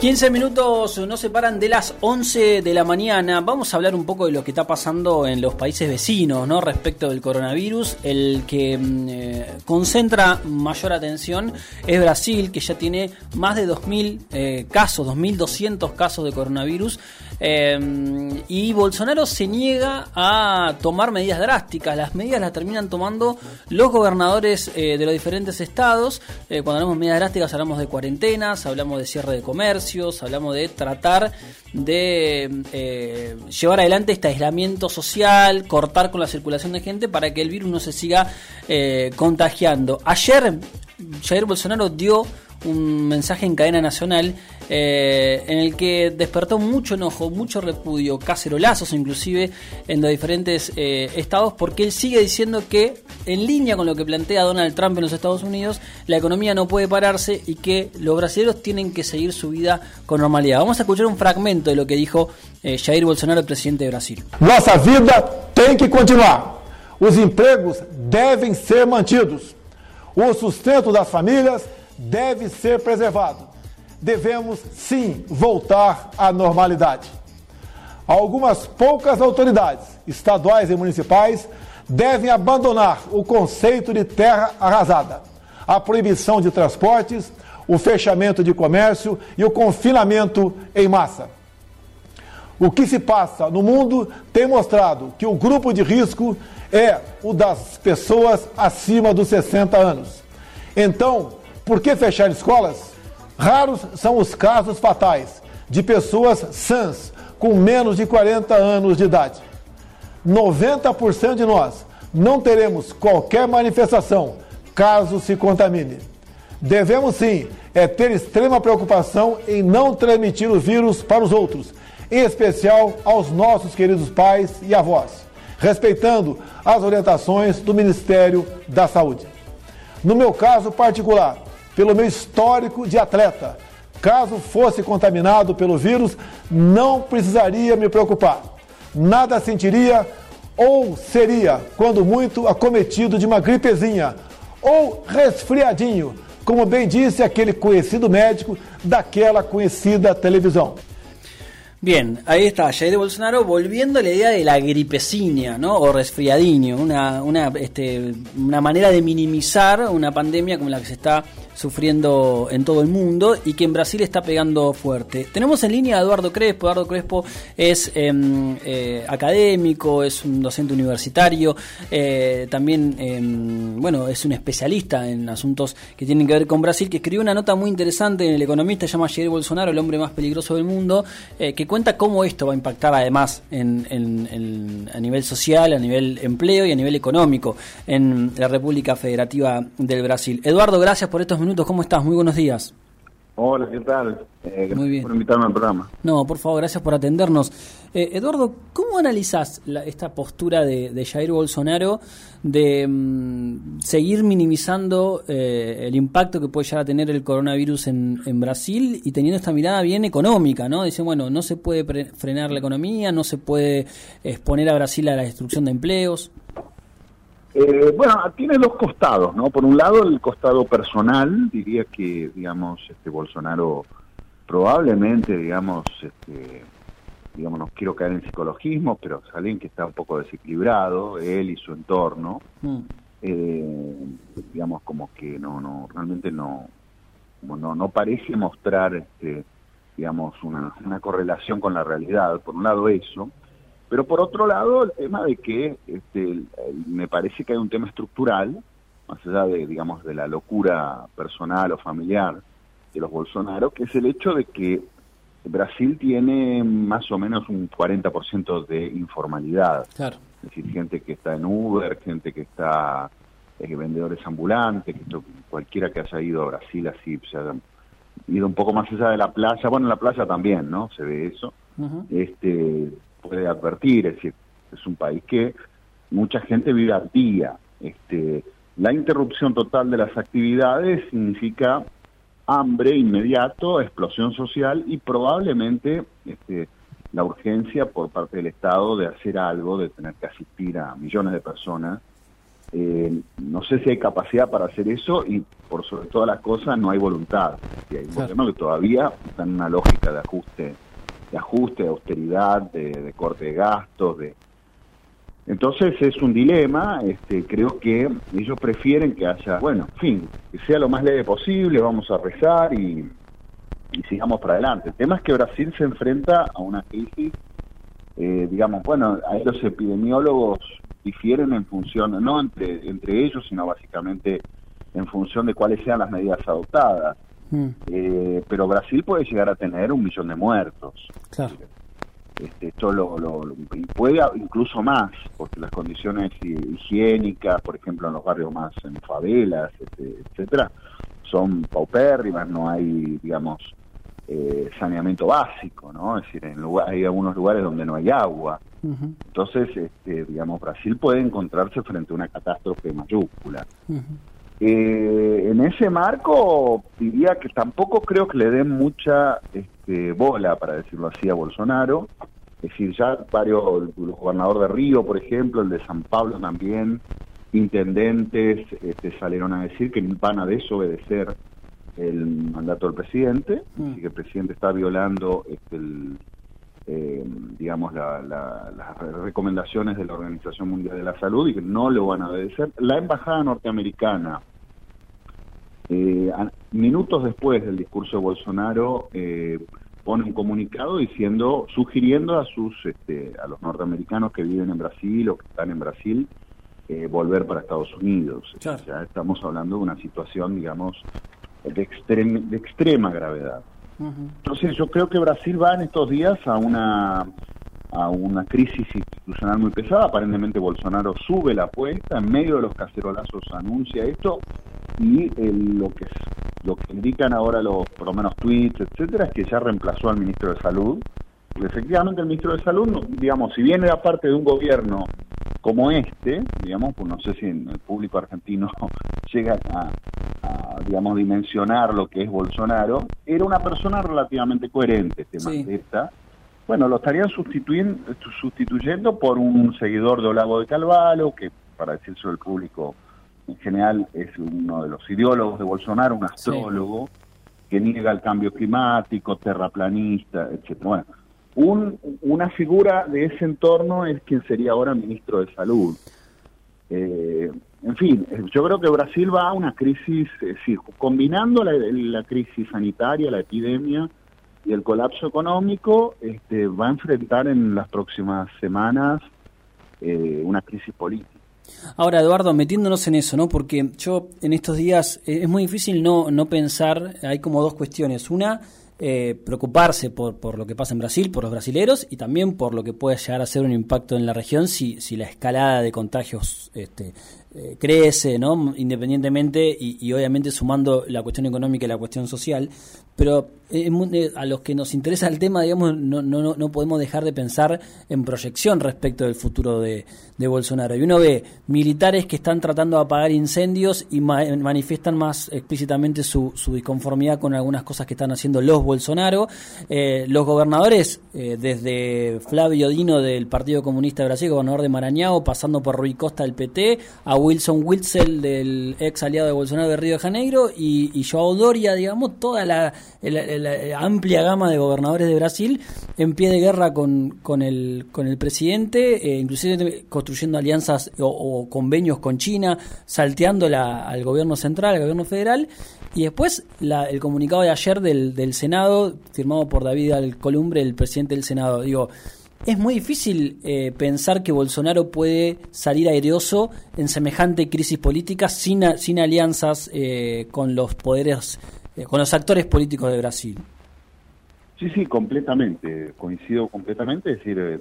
15 minutos nos separan de las 11 de la mañana. Vamos a hablar un poco de lo que está pasando en los países vecinos, ¿no? Respecto del coronavirus. El que mm, eh, concentra mayor atención es Brasil, que ya tiene más de 2.000 eh, casos, 2.200 casos de coronavirus. Eh, y Bolsonaro se niega a tomar medidas drásticas. Las medidas las terminan tomando los gobernadores de los diferentes estados. cuando hablamos de medidas drásticas hablamos de cuarentenas, hablamos de cierre de comercio hablamos de tratar de eh, llevar adelante este aislamiento social, cortar con la circulación de gente para que el virus no se siga eh, contagiando. Ayer Jair Bolsonaro dio un mensaje en cadena nacional eh, en el que despertó mucho enojo, mucho repudio, cacerolazos inclusive en los diferentes eh, estados, porque él sigue diciendo que en línea con lo que plantea Donald Trump en los Estados Unidos, la economía no puede pararse y que los brasileños tienen que seguir su vida con normalidad. Vamos a escuchar un fragmento de lo que dijo eh, Jair Bolsonaro, el presidente de Brasil. Nuestra vida tiene que continuar. Los empleos deben ser mantidos. O sustento das famílias deve ser preservado. Devemos sim voltar à normalidade. Algumas poucas autoridades, estaduais e municipais, devem abandonar o conceito de terra arrasada, a proibição de transportes, o fechamento de comércio e o confinamento em massa. O que se passa no mundo tem mostrado que o grupo de risco é o das pessoas acima dos 60 anos. Então, por que fechar escolas? Raros são os casos fatais de pessoas sãs com menos de 40 anos de idade. 90% de nós não teremos qualquer manifestação caso se contamine. Devemos sim é ter extrema preocupação em não transmitir o vírus para os outros, em especial aos nossos queridos pais e avós, respeitando as orientações do Ministério da Saúde. No meu caso particular, pelo meu histórico de atleta, caso fosse contaminado pelo vírus, não precisaria me preocupar. Nada sentiria ou seria, quando muito, acometido de uma gripezinha ou resfriadinho, como bem disse aquele conhecido médico daquela conhecida televisão. Bien, ahí está Jair Bolsonaro volviendo a la idea de la gripecina, ¿no? O resfriadinho, una, una, este, una manera de minimizar una pandemia como la que se está sufriendo en todo el mundo y que en Brasil está pegando fuerte. Tenemos en línea a Eduardo Crespo. Eduardo Crespo es em, eh, académico, es un docente universitario, eh, también, em, bueno, es un especialista en asuntos que tienen que ver con Brasil, que escribió una nota muy interesante en El Economista, se llama Jair Bolsonaro, el hombre más peligroso del mundo, eh, que cuenta cómo esto va a impactar además en, a nivel social, a nivel empleo y a nivel económico en la República Federativa del Brasil. Eduardo, gracias por estos minutos ¿cómo estás? Muy buenos días. Hola, ¿qué tal? Eh, Muy bien. por invitarme al programa. No, por favor, gracias por atendernos. Eh, Eduardo, ¿cómo analizás esta postura de, Jair Bolsonaro de mm, seguir minimizando eh, el impacto que puede llegar a tener el coronavirus en, en, Brasil y teniendo esta mirada bien económica, ¿no? Dice, bueno, no se puede frenar la economía, no se puede exponer a Brasil a la destrucción de empleos. Eh, bueno, tiene dos costados, ¿no? Por un lado, el costado personal, diría que, digamos, este Bolsonaro probablemente, digamos, este, digamos, no quiero caer en psicologismo, pero es alguien que está un poco desequilibrado, él y su entorno, mm. eh, digamos, como que no, no, realmente no, no, no parece mostrar, este, digamos, una, una correlación con la realidad. Por un lado, eso. Pero por otro lado, el tema de que este, me parece que hay un tema estructural, más allá de, digamos, de la locura personal o familiar de los Bolsonaro, que es el hecho de que Brasil tiene más o menos un 40% de informalidad. Claro. Es decir, gente que está en Uber, gente que está eh, vendedores ambulantes, que cualquiera que haya ido a Brasil así, se haya ido un poco más allá de la playa, bueno, en la playa también, ¿no? Se ve eso. Este puede advertir, es decir, es un país que mucha gente vive al día. Este, la interrupción total de las actividades significa hambre inmediato, explosión social y probablemente este, la urgencia por parte del Estado de hacer algo, de tener que asistir a millones de personas Eh, no sé si hay capacidad para hacer eso y por sobre todas las cosas no hay voluntad. Y hay un gobierno que todavía está en una lógica de ajuste, de ajuste, de austeridad, de, corte de gastos, de entonces es un dilema, este, creo que ellos prefieren que haya, bueno, en fin, que sea lo más leve posible, vamos a rezar y, y sigamos para adelante. El tema es que Brasil se enfrenta a una crisis, eh, digamos, bueno, a los epidemiólogos difieren en función, no entre, entre ellos, sino básicamente en función de cuáles sean las medidas adoptadas. Mm. Eh, pero Brasil puede llegar a tener un millón de muertos. Claro. Este, esto lo, puede incluso más, porque las condiciones higiénicas, por ejemplo, en los barrios más en favelas, este, etcétera, son paupérrimas, no hay, digamos, eh, saneamiento básico, ¿no? Es decir, en lugar, hay algunos lugares donde no hay agua. Entonces, este, digamos, Brasil puede encontrarse frente a una catástrofe mayúscula. Eh, en ese marco, diría que tampoco creo que le den mucha este, bola, para decirlo así, a Bolsonaro. Es decir, ya varios, los gobernadores de Río, por ejemplo, el de San Pablo también, intendentes este, salieron a decir que van a desobedecer el mandato del presidente, mm. y que el presidente está violando este, el, eh, digamos, las recomendaciones de la Organización Mundial de la Salud y que no lo van a obedecer. La embajada norteamericana, eh, minutos después del discurso de Bolsonaro, eh, pone un comunicado diciendo, sugiriendo a sus, este, a los norteamericanos que viven en Brasil o que están en Brasil, volver para Estados Unidos. Ya estamos hablando de una situación, digamos, de, de extrema gravedad. Entonces yo creo que Brasil va en estos días a una a una crisis institucional muy pesada. Aparentemente Bolsonaro sube la apuesta, en medio de los cacerolazos anuncia esto y lo que lo que indican ahora los por lo menos tweets, etcétera, es que ya reemplazó al ministro de Salud. Y efectivamente el ministro de Salud, digamos, si viene aparte de un gobierno como este, digamos, pues no sé si en el público argentino llega a, digamos, dimensionar lo que es Bolsonaro, era una persona relativamente coherente, este esta. Bueno, lo estarían sustituyendo, sustituyendo por un seguidor de Olavo de Calvalo, que para decirlo al público en general es uno de los ideólogos de Bolsonaro, un astrólogo, que niega el cambio climático, terraplanista, etcétera. Bueno, un, una figura de ese entorno es quien sería ahora ministro de Salud. Eh, en fin, yo creo que Brasil va a una crisis, combinando la, crisis sanitaria, la epidemia y el colapso económico, este, va a enfrentar en las próximas semanas eh, una crisis política. Ahora, Eduardo, metiéndonos en eso, ¿no? Porque yo en estos días eh, es muy difícil no, no pensar, hay como dos cuestiones. Una, eh, preocuparse por, por lo que pasa en Brasil, por los brasileros y también por lo que puede llegar a ser un impacto en la región si, si la escalada de contagios este, eh, crece, ¿no? Independientemente y, obviamente sumando la cuestión económica y la cuestión social, pero eh, a los que nos interesa el tema, digamos, no, no, no podemos dejar de pensar en proyección respecto del futuro de, de Bolsonaro. Y uno ve militares que están tratando de apagar incendios y manifiestan más explícitamente su, su, disconformidad con algunas cosas que están haciendo los Bolsonaro. Eh, los gobernadores, desde Flavio Dino del Partido Comunista de Brasil, gobernador de Maranhão, pasando por Rui Costa del PT, a Wilson Witzel, del ex aliado de Bolsonaro de Río de Janeiro, y, y Joao Doria, digamos, toda la, amplia gama de gobernadores de Brasil en pie de guerra con, con, el, con el presidente, eh, inclusive construyendo alianzas o, convenios con China, salteando al gobierno central, al gobierno federal. Y después el comunicado de ayer del, del Senado, firmado por David Alcolumbre, el presidente del Senado. Digo, es muy difícil eh, pensar que Bolsonaro puede salir airoso en semejante crisis política sin, sin alianzas eh, con los poderes, eh, con los actores políticos de Brasil. Sí, sí, completamente, coincido completamente, es decir,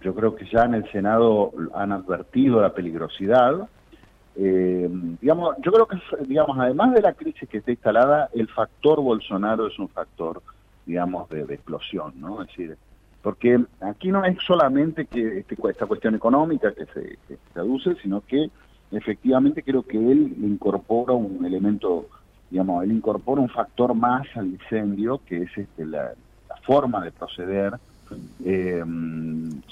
yo creo que ya en el Senado han advertido la peligrosidad. digamos, yo creo que, digamos, además de la crisis que está instalada, el factor Bolsonaro es un factor, digamos, de, de explosión, ¿no? Es decir, porque aquí no es solamente que este, esta cuestión económica que se, traduce, sino que efectivamente creo que él incorpora un elemento, digamos, él incorpora un factor más al incendio, que es este, la, forma de proceder Eh,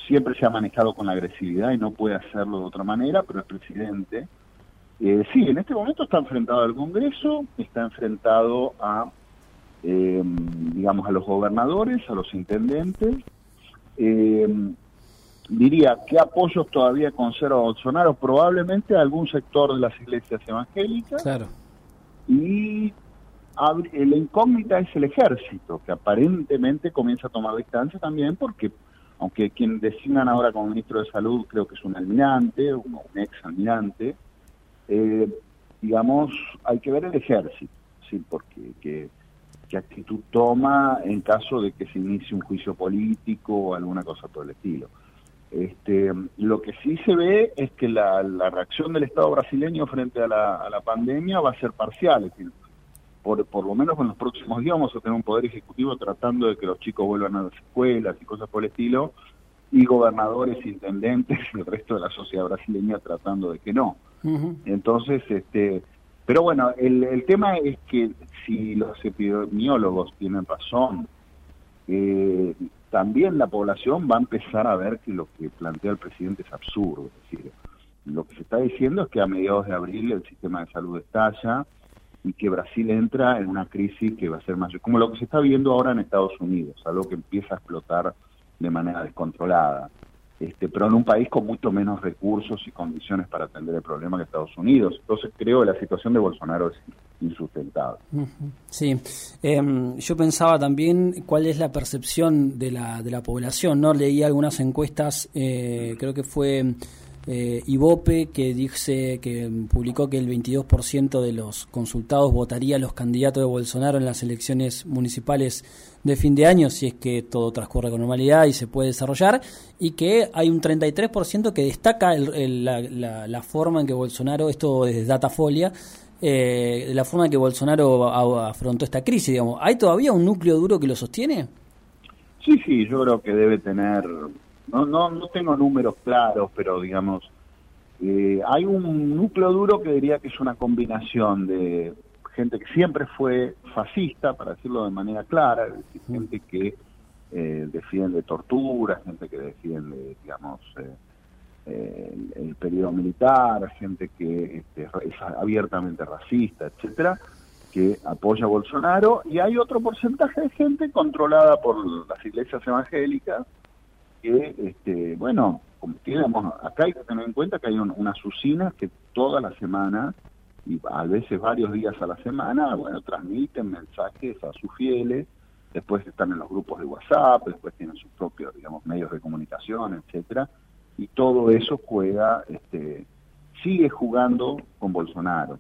siempre se ha manejado con agresividad y no puede hacerlo de otra manera, pero el presidente, eh, sí, en este momento está enfrentado al Congreso, está enfrentado a, eh, digamos, a los gobernadores, a los intendentes. diría, ¿qué apoyos todavía conserva Bolsonaro? Probablemente algún sector de las iglesias evangélicas. Claro. Y la incógnita es el ejército, que aparentemente comienza a tomar distancia también porque, aunque quien designan ahora como ministro de Salud creo que es un almirante, un, ex almirante, eh, digamos, hay que ver el ejército, ¿sí? porque qué actitud toma en caso de que se inicie un juicio político o alguna cosa por el estilo. Este, lo que sí se ve es que la, reacción del Estado brasileño frente a la, a la pandemia va a ser parcial, es decir, por, por lo menos en los próximos días vamos a tener un poder ejecutivo tratando de que los chicos vuelvan a las escuelas y cosas por el estilo, y gobernadores, intendentes y el resto de la sociedad brasileña tratando de que no. Entonces, este, pero bueno, el, el tema es que si los epidemiólogos tienen razón, eh, también la población va a empezar a ver que lo que plantea el presidente es absurdo. Es decir, lo que se está diciendo es que a mediados de abril el sistema de salud estalla, y que Brasil entra en una crisis que va a ser mayor, como lo que se está viendo ahora en Estados Unidos, algo que empieza a explotar de manera descontrolada. Este, pero en un país con mucho menos recursos y condiciones para atender el problema que Estados Unidos. Entonces creo que la situación de Bolsonaro es insustentable. Sí, em, yo pensaba también cuál es la percepción de la, de la población, ¿no? Leí algunas encuestas, eh, creo que fue eh, Ibope, que dice que publicó que el 22% de los consultados votaría a los candidatos de Bolsonaro en las elecciones municipales de fin de año, si es que todo transcurre con normalidad y se puede desarrollar, y que hay un 33% que destaca la, forma en que Bolsonaro, esto desde Datafolia, eh, la forma en que Bolsonaro afrontó esta crisis, digamos. ¿Hay todavía un núcleo duro que lo sostiene? Sí, sí, yo creo que debe tener no, no, no tengo números claros, pero digamos, eh, hay un núcleo duro que diría que es una combinación de gente que siempre fue fascista, para decirlo de manera clara, gente que eh, defiende tortura, gente que defiende, digamos, eh, el, periodo militar, gente que este, es abiertamente racista, etcétera, que apoya a Bolsonaro, y hay otro porcentaje de gente controlada por las iglesias evangélicas, que, este, bueno, digamos, acá hay que tener en cuenta que hay unas usinas que toda la semana y a veces varios días a la semana, bueno, transmiten mensajes a sus fieles, después están en los grupos de WhatsApp, después tienen sus propios, digamos, medios de comunicación, etcétera, y todo eso juega, este, sigue jugando con Bolsonaro.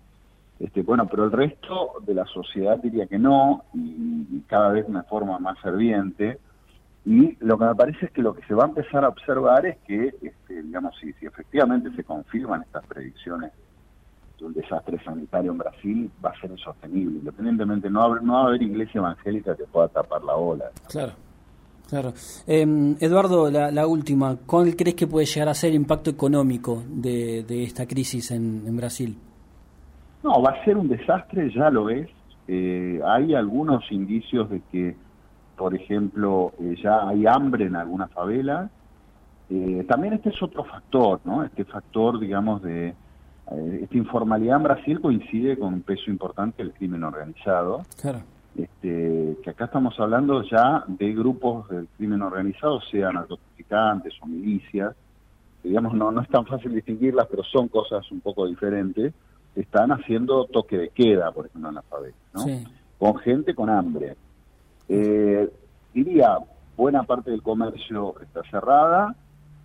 Este, bueno, pero el resto de la sociedad diría que no, y, y cada vez de una forma más ferviente, y lo que me parece es que lo que se va a empezar a observar es que, este, digamos, si, si efectivamente se confirman estas predicciones de un desastre sanitario en Brasil, va a ser insostenible. Independientemente, no, no va a haber iglesia evangélica que pueda tapar la ola. Claro. Claro. Em, Eduardo, la, última, ¿cuál crees que puede llegar a ser el impacto económico de, esta crisis en, Brasil? No, va a ser un desastre, ya lo es. Eh, hay algunos indicios de que por ejemplo, eh, ya hay hambre en alguna favela. Eh, también este es otro factor, ¿no? Este factor, digamos, de eh, esta informalidad en Brasil coincide con un peso importante del crimen organizado. Claro. Este, que acá estamos hablando ya de grupos del crimen organizado, sean narcotraficantes o milicias, digamos, no, no es tan fácil distinguirlas, pero son cosas un poco diferentes, están haciendo toque de queda, por ejemplo, en la favela, ¿no? Con gente con hambre. Eh, diría, buena parte del comercio está cerrada,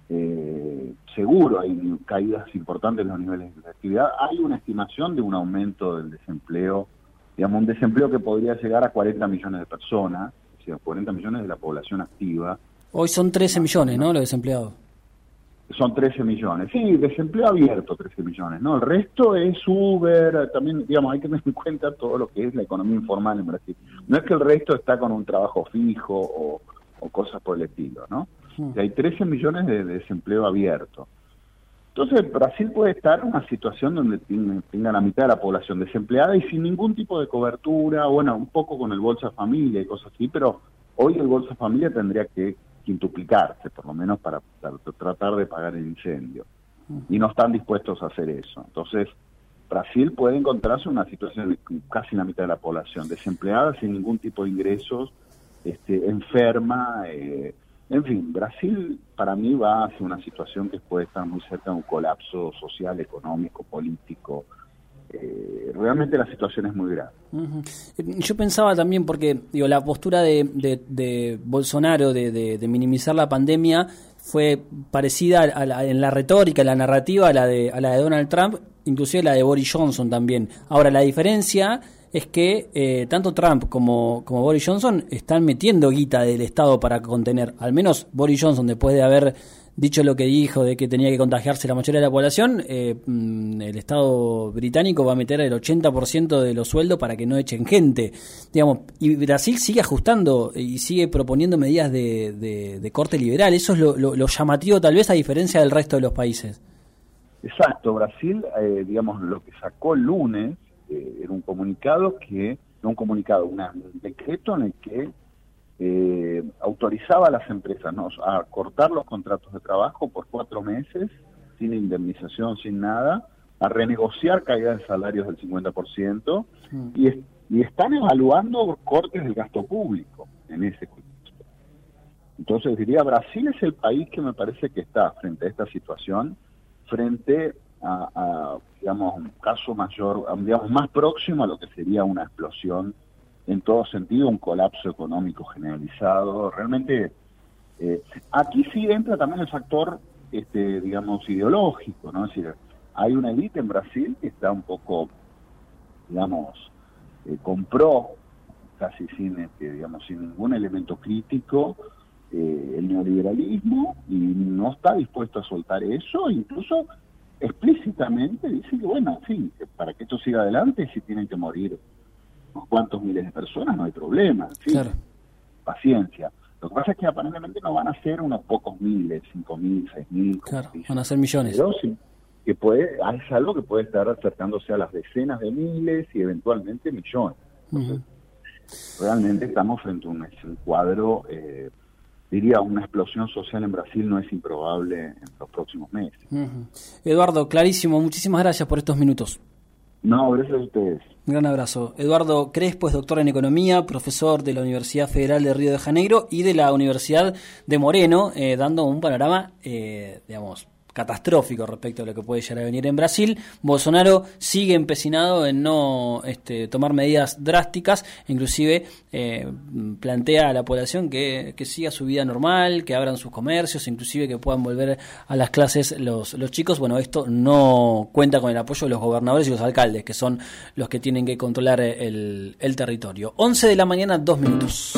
eh, seguro hay caídas importantes en los niveles de actividad. Hay una estimación de un aumento del desempleo, digamos, un desempleo que podría llegar a 40 millones de personas, o sea, 40 millones de la población activa. Hoy son 13 millones, ¿no? Los desempleados son 13 millones. Sí, desempleo abierto 13 millones, ¿no? El resto es Uber, también, digamos, hay que tener en cuenta todo lo que es la economía informal en Brasil. No es que el resto está con un trabajo fijo o, cosas por el estilo, ¿no? Hay 13 millones de, desempleo abierto. Entonces, Brasil puede estar en una situación donde tenga la mitad de la población desempleada y sin ningún tipo de cobertura, bueno, un poco con el Bolsa Familia y cosas así, pero hoy el Bolsa Familia tendría que quintuplicarse, por lo menos para, tratar de pagar el incendio. Y no están dispuestos a hacer eso. Entonces, Brasil puede encontrarse en una situación de casi la mitad de la población, desempleada, sin ningún tipo de ingresos, este, enferma. Eh, en fin, Brasil para mí va hacia una situación que puede estar muy cerca de un colapso social, económico, político, eh, realmente la situación es muy grave. Yo pensaba también, porque digo, la postura de, de, Bolsonaro de, minimizar la pandemia fue parecida en la retórica, en la narrativa a la, de, a la de Donald Trump, inclusive la de Boris Johnson también. Ahora, la diferencia es que eh, tanto Trump como Boris Johnson están metiendo guita del Estado para contener, al menos Boris Johnson, después de haber dicho lo que dijo de que tenía que contagiarse la mayoría de la población, eh, mm, el Estado británico va a meter el 80% de los sueldos para que no echen gente. Digamos, y Brasil sigue ajustando y sigue proponiendo medidas de, de, corte liberal. Eso es lo, llamativo, tal vez, a diferencia del resto de los países. Exacto, Brasil, eh, digamos, lo que sacó el lunes eh, era un comunicado que, no un comunicado, un decreto en el que eh, autorizaba a las empresas a cortar los contratos de trabajo por cuatro meses, sin indemnización, sin nada, a renegociar caídas de salarios del 50%, mm. y, y están evaluando cortes del gasto público en ese contexto. Entonces diría, Brasil es el país que me parece que está frente a esta situación, frente a, a digamos, un caso mayor, digamos, más próximo a lo que sería una explosión en todo sentido un colapso económico generalizado. Realmente, eh, aquí sí entra también el factor, este, digamos, ideológico, ¿no? Es decir, hay una élite en Brasil que está un poco, digamos, eh, compró casi sin, este, digamos, sin ningún elemento crítico eh, el neoliberalismo y no está dispuesto a soltar eso, incluso explícitamente dice que, bueno, sí, para que esto siga adelante, si tienen que morir cuantos miles de personas, no hay problema. Paciencia. Lo que pasa es que aparentemente no van a ser unos pocos miles, cinco mil, seis mil. van a ser millones. que puede, es algo que puede estar acercándose a las decenas de miles y eventualmente millones. Realmente estamos frente a un, cuadro, eh, diría, una explosión social en Brasil no es improbable en los próximos meses. Eduardo, clarísimo, muchísimas gracias por estos minutos. No, gracias a ustedes. Un gran abrazo. Eduardo Crespo es doctor en Economía, profesor de la Universidad Federal de Río de Janeiro y de la Universidad de Moreno, eh, dando un panorama, eh, digamos, catastrófico respecto a lo que puede llegar a venir en Brasil. Bolsonaro sigue empecinado en no este, tomar medidas drásticas, inclusive eh, plantea a la población que, siga su vida normal, que abran sus comercios, inclusive que puedan volver a las clases los, los chicos. Bueno, esto no cuenta con el apoyo de los gobernadores y los alcaldes, que son los que tienen que controlar el, territorio. 11 de la mañana, dos minutos.